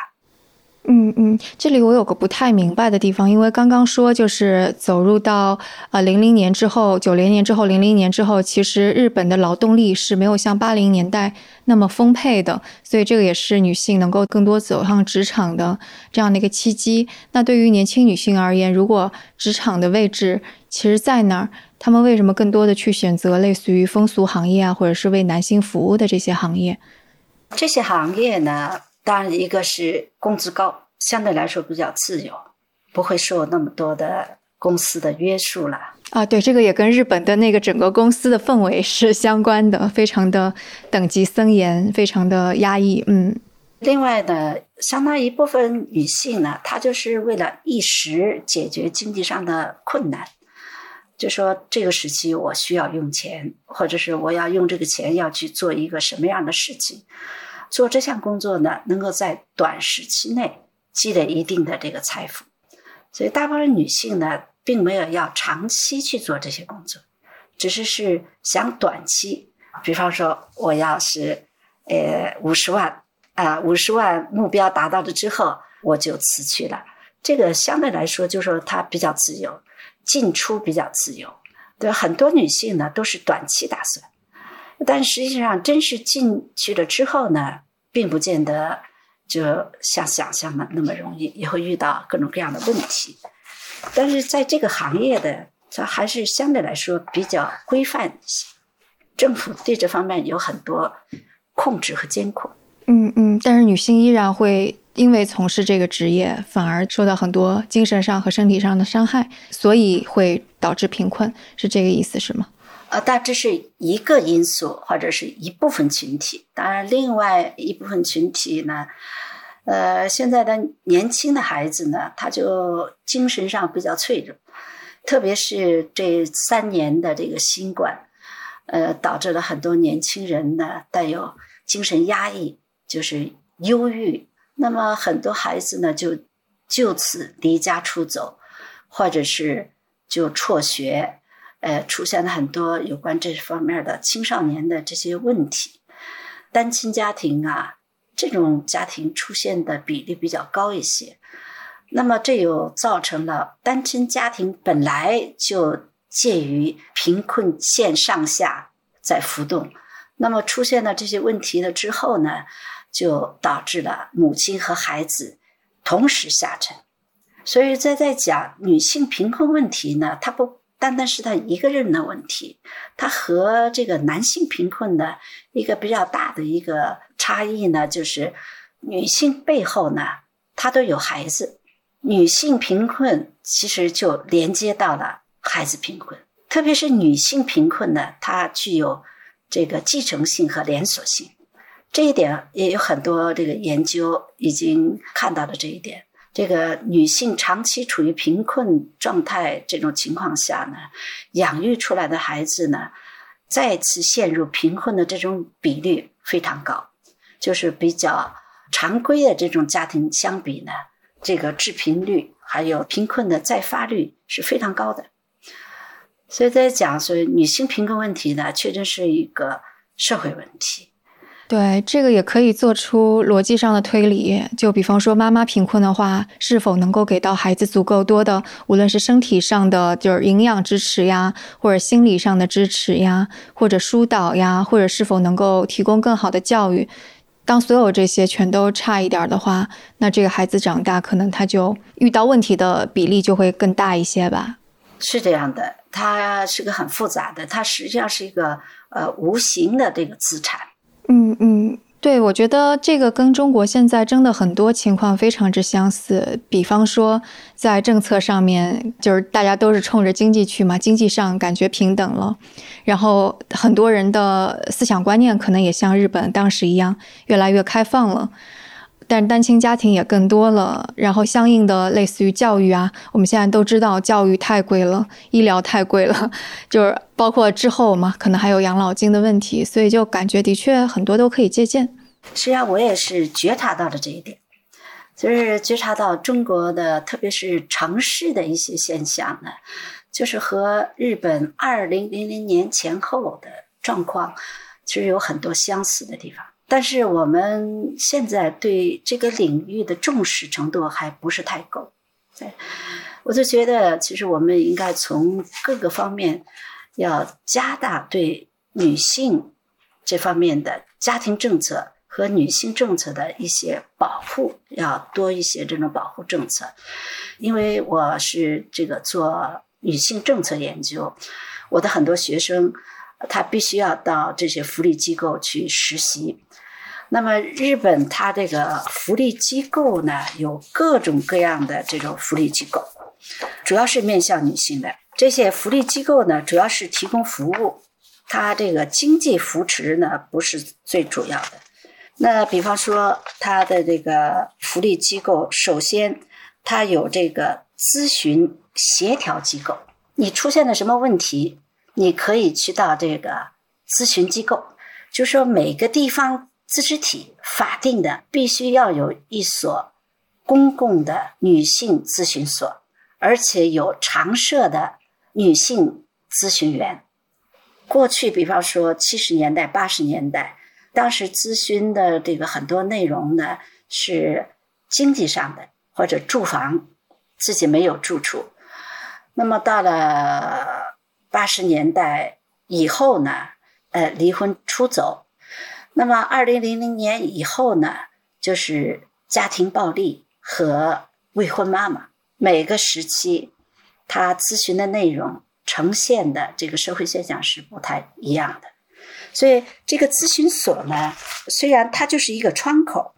嗯嗯，这里我有个不太明白的地方，因为刚刚说就是走入到呃零零年之后，九零年之后，零零年之后，其实日本的劳动力是没有像八零年代那么丰沛的，所以这个也是女性能够更多走上职场的这样的一个契机。那对于年轻女性而言，如果职场的位置其实在那儿。他们为什么更多的去选择类似于风俗行业啊，或者是为男性服务的这些行业？这些行业呢，当然一个是工资高，相对来说比较自由，不会受那么多的公司的约束了。啊，对，这个也跟日本的那个整个公司的氛围是相关的，非常的等级森严，非常的压抑。嗯，另外呢，相当一部分女性呢，她就是为了一时解决经济上的困难。就说这个时期我需要用钱，或者是我要用这个钱要去做一个什么样的事情，做这项工作呢，能够在短时期内积累一定的这个财富。所以大部分女性呢，并没有要长期去做这些工作，只是是想短期，比方说我要是呃五十万啊，五十万目标达到了之后，我就辞去了。这个相对来说，就是说它比较自由。进出比较自由，对很多女性呢都是短期打算，但实际上真是进去了之后呢，并不见得就像想象的那么容易，也会遇到各种各样的问题。但是在这个行业的，它还是相对来说比较规范一些，政府对这方面有很多控制和监控。嗯嗯，但是女性依然会因为从事这个职业，反而受到很多精神上和身体上的伤害，所以会导致贫困，是这个意思是吗？呃，但这是一个因素或者是一部分群体。当然，另外一部分群体呢，呃，现在的年轻的孩子呢，他就精神上比较脆弱，特别是这三年的这个新冠，呃，导致了很多年轻人呢带有精神压抑。就是忧郁，那么很多孩子呢就就此离家出走，或者是就辍学，呃，出现了很多有关这方面的青少年的这些问题。单亲家庭啊，这种家庭出现的比例比较高一些。那么这又造成了单亲家庭本来就介于贫困线上下在浮动，那么出现了这些问题了之后呢？就导致了母亲和孩子同时下沉，所以在在讲女性贫困问题呢，它不单单是她一个人的问题，它和这个男性贫困的一个比较大的一个差异呢，就是女性背后呢，她都有孩子，女性贫困其实就连接到了孩子贫困，特别是女性贫困呢，它具有这个继承性和连锁性。这一点也有很多这个研究已经看到了这一点。这个女性长期处于贫困状态这种情况下呢，养育出来的孩子呢，再次陷入贫困的这种比率非常高，就是比较常规的这种家庭相比呢，这个致贫率还有贫困的再发率是非常高的。所以在讲说女性贫困问题呢，确实是一个社会问题。对，这个也可以做出逻辑上的推理。就比方说，妈妈贫困的话，是否能够给到孩子足够多的，无论是身体上的就是营养支持呀，或者心理上的支持呀，或者疏导呀，或者是否能够提供更好的教育？当所有这些全都差一点的话，那这个孩子长大，可能他就遇到问题的比例就会更大一些吧？是这样的，它是个很复杂的，它实际上是一个呃无形的这个资产。嗯嗯，对，我觉得这个跟中国现在真的很多情况非常之相似。比方说，在政策上面，就是大家都是冲着经济去嘛，经济上感觉平等了，然后很多人的思想观念可能也像日本当时一样，越来越开放了。但单亲家庭也更多了，然后相应的类似于教育啊，我们现在都知道教育太贵了，医疗太贵了，就是包括之后嘛，可能还有养老金的问题，所以就感觉的确很多都可以借鉴。实际上我也是觉察到了这一点，就是觉察到中国的特别是城市的一些现象呢，就是和日本二零零零年前后的状况其实有很多相似的地方。但是我们现在对这个领域的重视程度还不是太够，对，我就觉得其实我们应该从各个方面要加大对女性这方面的家庭政策和女性政策的一些保护，要多一些这种保护政策。因为我是这个做女性政策研究，我的很多学生他必须要到这些福利机构去实习。那么日本它这个福利机构呢，有各种各样的这种福利机构，主要是面向女性的。这些福利机构呢，主要是提供服务，它这个经济扶持呢不是最主要的。那比方说，它的这个福利机构，首先它有这个咨询协调机构，你出现了什么问题，你可以去到这个咨询机构，就说每个地方。自治体法定的必须要有一所公共的女性咨询所，而且有常设的女性咨询员。过去，比方说七十年代、八十年代，当时咨询的这个很多内容呢是经济上的或者住房，自己没有住处。那么到了。八十年代以后呢，呃，离婚出走。那么二零零零年以后呢，就是家庭暴力和未婚妈妈。每个时期，他咨询的内容呈现的这个社会现象是不太一样的。所以这个咨询所呢，虽然它就是一个窗口，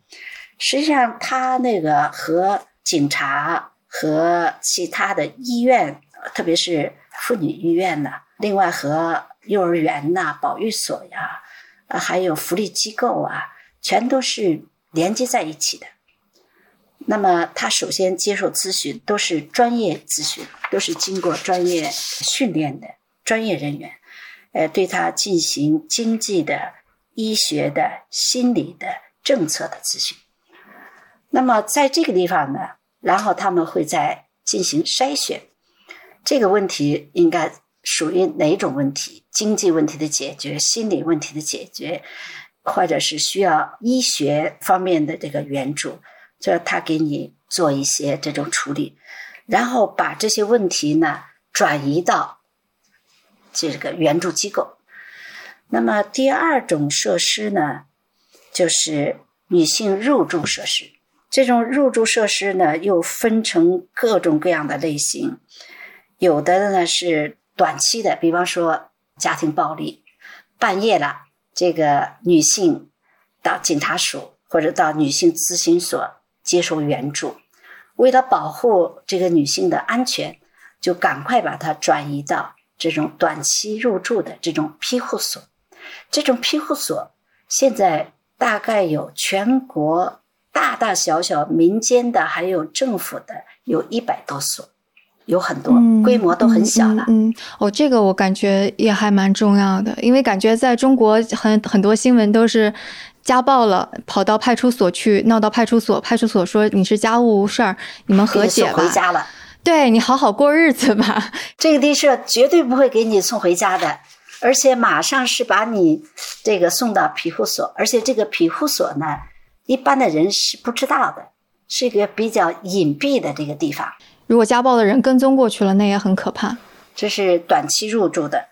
实际上它那个和警察和其他的医院，特别是妇女医院呢，另外和幼儿园呐、保育所呀，啊，还有福利机构啊，全都是连接在一起的。那么他首先接受咨询都是专业咨询，都是经过专业训练的专业人员，呃，对他进行经济的、医学的、心理的、政策的咨询。那么在这个地方呢，然后他们会再进行筛选，这个问题应该属于哪种问题？经济问题的解决、心理问题的解决，或者是需要医学方面的这个援助。就是他给你做一些这种处理，然后把这些问题呢转移到这个援助机构。那么第二种设施呢，就是女性入住设施。这种入住设施呢，又分成各种各样的类型，有的呢是短期的，比方说家庭暴力，半夜了，这个女性到警察署或者到女性咨询所。接受援助，为了保护这个女性的安全，就赶快把她转移到这种短期入住的这种庇护所。这种庇护所现在大概有全国大大小小民间的，还有政府的，有一百多所，有很多规模都很小了。嗯，哦，这个我感觉也还蛮重要的，因为感觉在中国很很多新闻都是。家暴了，跑到派出所去，闹到派出所，派出所说你是家务事儿，你们和解吧。回家了，对你好好过日子吧。这个地社绝对不会给你送回家的，而且马上是把你这个送到庇护所，而且这个庇护所呢，一般的人是不知道的，是一个比较隐蔽的这个地方。如果家暴的人跟踪过去了，那也很可怕。这是短期入住的，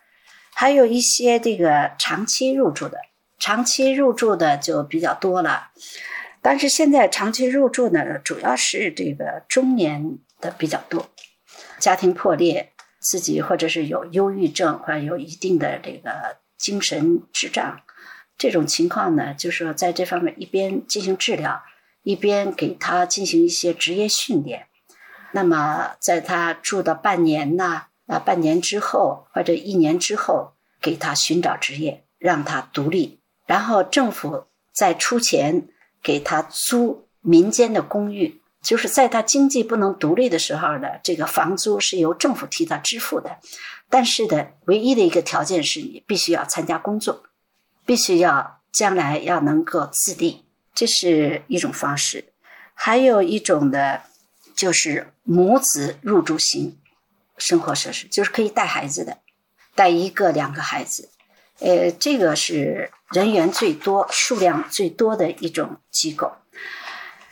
还有一些这个长期入住的。长期入住的就比较多了，但是现在长期入住呢，主要是这个中年的比较多，家庭破裂，自己或者是有忧郁症或者有一定的这个精神智障，这种情况呢，就是说在这方面一边进行治疗，一边给他进行一些职业训练。那么在他住到半年呢，啊，半年之后或者一年之后，给他寻找职业，让他独立。然后政府再出钱给他租民间的公寓，就是在他经济不能独立的时候呢，这个房租是由政府替他支付的。但是呢，唯一的一个条件是你必须要参加工作，必须要将来要能够自立，这是一种方式。还有一种呢，就是母子入住型生活设施，就是可以带孩子的，带一个两个孩子。呃，这个是人员最多、数量最多的一种机构。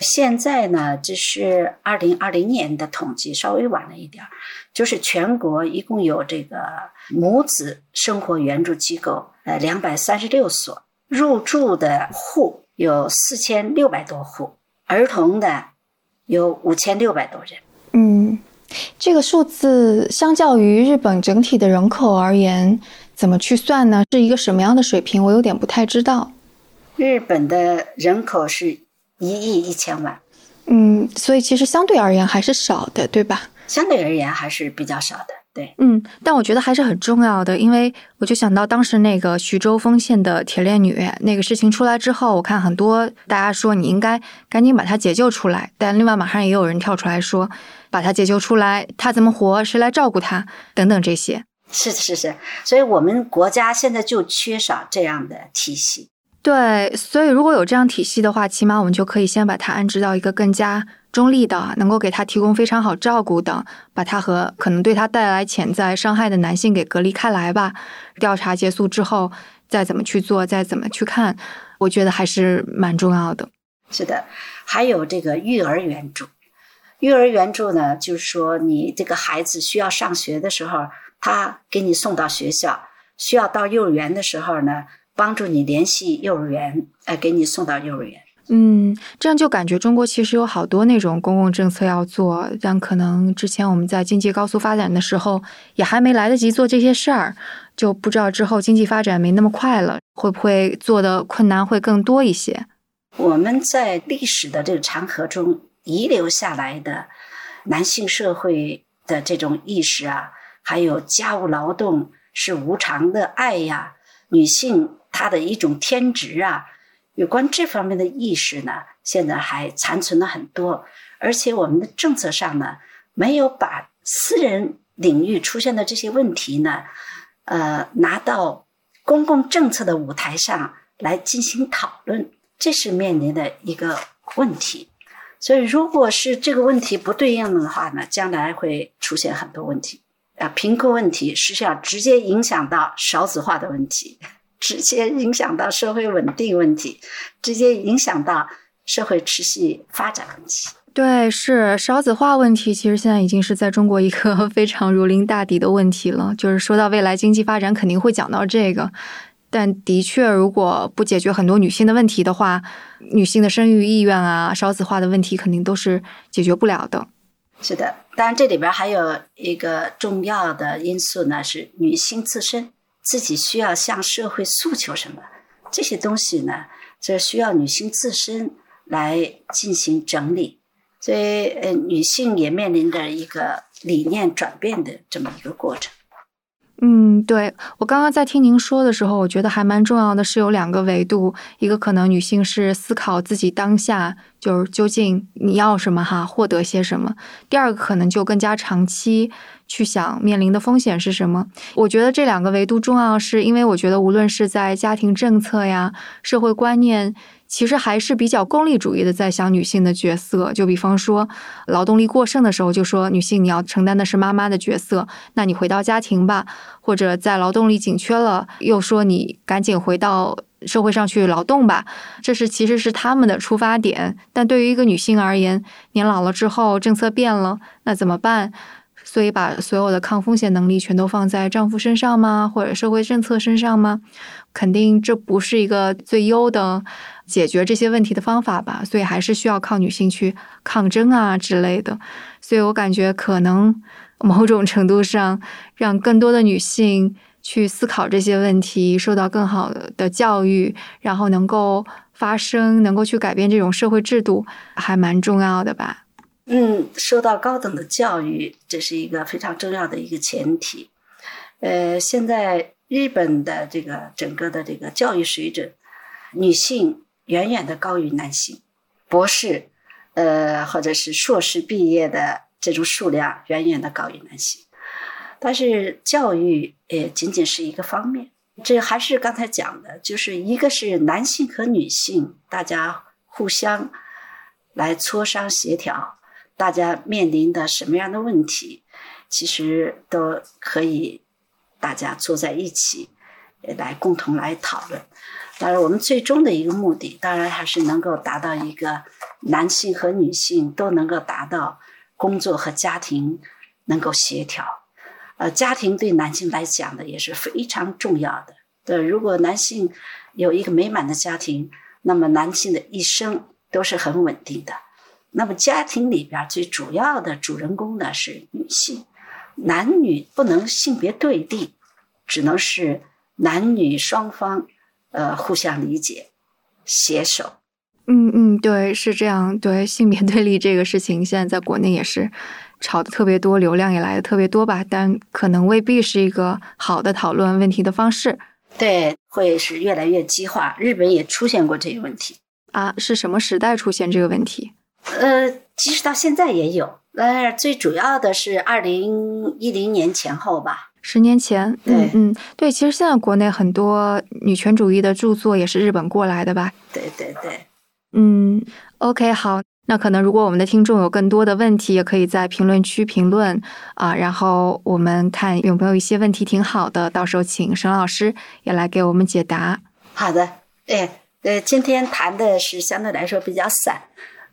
现在呢，这是二零二零年的统计，稍微晚了一点儿。就是全国一共有这个母子生活援助机构，呃，两百三十六所，入住的户有四千六百多户，儿童的有五千六百多人。嗯，这个数字相较于日本整体的人口而言。怎么去算呢？是一个什么样的水平？我有点不太知道。日本的人口是一亿一千万，嗯，所以其实相对而言还是少的，对吧？相对而言还是比较少的，对。嗯，但我觉得还是很重要的，因为我就想到当时那个徐州丰县的铁链女那个事情出来之后，我看很多大家说你应该赶紧把她解救出来，但另外马上也有人跳出来说，把她解救出来，她怎么活？谁来照顾她？等等这些。是是是，所以我们国家现在就缺少这样的体系。对，所以如果有这样体系的话，起码我们就可以先把它安置到一个更加中立的，能够给他提供非常好照顾的，把他和可能对他带来潜在伤害的男性给隔离开来吧。调查结束之后，再怎么去做，再怎么去看，我觉得还是蛮重要的。是的，还有这个育儿援助。育儿援助呢，就是说你这个孩子需要上学的时候。他给你送到学校，需要到幼儿园的时候呢，帮助你联系幼儿园，呃，给你送到幼儿园。嗯，这样就感觉中国其实有好多那种公共政策要做，但可能之前我们在经济高速发展的时候，也还没来得及做这些事儿，就不知道之后经济发展没那么快了，会不会做的困难会更多一些？我们在历史的这个长河中遗留下来的男性社会的这种意识啊，还有家务劳动是无偿的爱呀，女性他的一种天职啊。有关这方面的意识呢，现在还残存了很多，而且我们的政策上呢，没有把私人领域出现的这些问题呢，呃，拿到公共政策的舞台上来进行讨论，这是面临的一个问题。所以，如果是这个问题不对应的话呢，将来会出现很多问题。啊，贫困问题实际上直接影响到少子化的问题。直接影响到社会稳定问题，直接影响到社会持续发展问题。对，是少子化问题，其实现在已经是在中国一个 非常如临大敌的问题了。就是说到未来经济发展，肯定会讲到这个。但的确，如果不解决很多女性的问题的话，女性的生育意愿啊，少子化的问题肯定都是解决不了的。是的，当然这里边还有一个重要的因素呢，是女性自身。自己需要向社会诉求什么？这些东西呢，这需要女性自身来进行整理。所以，呃，女性也面临着一个理念转变的这么一个过程。嗯，对我刚刚在听您说的时候，我觉得还蛮重要的是有两个维度，一个可能女性是思考自己当下就是究竟你要什么哈，获得些什么；第二个可能就更加长期。去想面临的风险是什么？我觉得这两个维度重要，是因为我觉得无论是在家庭政策呀、社会观念，其实还是比较功利主义的，在想女性的角色。就比方说，劳动力过剩的时候，就说女性你要承担的是妈妈的角色，那你回到家庭吧；或者在劳动力紧缺了，又说你赶紧回到社会上去劳动吧。这是其实是他们的出发点。但对于一个女性而言，年老了之后，政策变了，那怎么办？所以把所有的抗风险能力全都放在丈夫身上吗？或者社会政策身上吗？肯定这不是一个最优的解决这些问题的方法吧。所以还是需要靠女性去抗争啊之类的。所以我感觉可能某种程度上，让更多的女性去思考这些问题，受到更好的教育，然后能够发声，能够去改变这种社会制度，还蛮重要的吧。嗯，受到高等的教育，这是一个非常重要的一个前提。呃，现在日本的这个整个的这个教育水准，女性远远的高于男性，博士，呃，或者是硕士毕业的这种数量远远的高于男性。但是教育也仅仅是一个方面，这还是刚才讲的，就是一个是男性和女性大家互相来磋商协调。大家面临的什么样的问题，其实都可以大家坐在一起来共同来讨论。当然，我们最终的一个目的，当然还是能够达到一个男性和女性都能够达到工作和家庭能够协调。呃，家庭对男性来讲呢也是非常重要的。对，如果男性有一个美满的家庭，那么男性的一生都是很稳定的。那么家庭里边最主要的主人公呢是女性，男女不能性别对立，只能是男女双方呃互相理解、携手。嗯嗯，对，是这样。对性别对立这个事情，现在在国内也是吵的特别多，流量也来的特别多吧？但可能未必是一个好的讨论问题的方式。对，会是越来越激化。日本也出现过这个问题啊？是什么时代出现这个问题？呃，其实到现在也有，呃，最主要的是二零一零年前后吧，十年前，对，嗯，对，其实现在国内很多女权主义的著作也是日本过来的吧？对对对，嗯，OK，好，那可能如果我们的听众有更多的问题，也可以在评论区评论啊，然后我们看有没有一些问题挺好的，到时候请沈老师也来给我们解答。好的，哎，呃，今天谈的是相对来说比较散。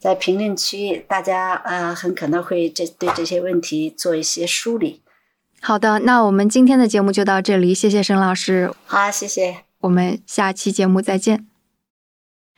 在评论区，大家呃很可能会这对这些问题做一些梳理。好的，那我们今天的节目就到这里，谢谢沈老师。好，谢谢。我们下期节目再见。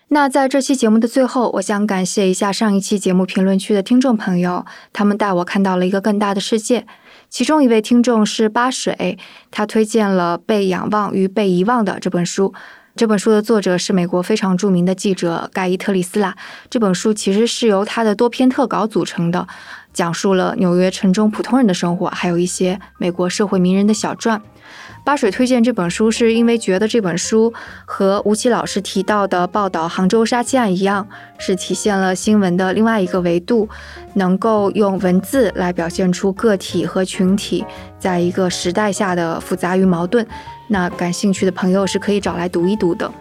那在这期节目的最后，我想感谢一下上一期节目评论区的听众朋友，他们带我看到了一个更大的世界。其中一位听众是八水，他推荐了《被仰望与被遗忘》的这本书。这本书的作者是美国非常著名的记者盖伊·特里斯拉。这本书其实是由他的多篇特稿组成的，讲述了纽约城中普通人的生活，还有一些美国社会名人的小传。八水推荐这本书，是因为觉得这本书和吴奇老师提到的报道杭州杀妻案一样，是体现了新闻的另外一个维度，能够用文字来表现出个体和群体在一个时代下的复杂与矛盾。那感兴趣的朋友是可以找来读一读的。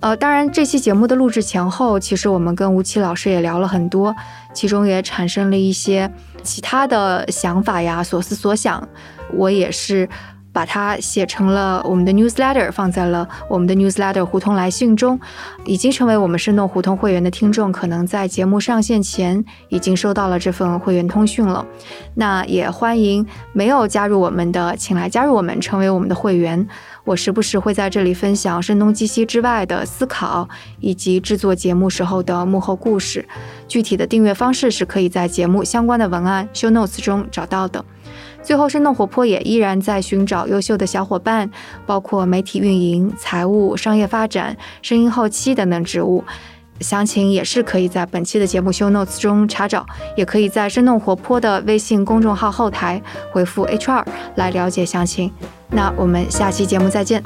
呃，当然，这期节目的录制前后，其实我们跟吴奇老师也聊了很多，其中也产生了一些其他的想法呀，所思所想。我也是。把它写成了我们的 newsletter，放在了我们的 newsletter 胡同来信中。已经成为我们生动胡同会员的听众，可能在节目上线前已经收到了这份会员通讯了。那也欢迎没有加入我们的，请来加入我们，成为我们的会员。我时不时会在这里分享声东击西之外的思考，以及制作节目时候的幕后故事。具体的订阅方式是可以在节目相关的文案 show notes 中找到的。最后，生动活泼也依然在寻找优秀的小伙伴，包括媒体运营、财务、商业发展、声音后期等等职务。详情也是可以在本期的节目 show notes 中查找，也可以在生动活泼的微信公众号后台回复 HR 来了解详情。那我们下期节目再见。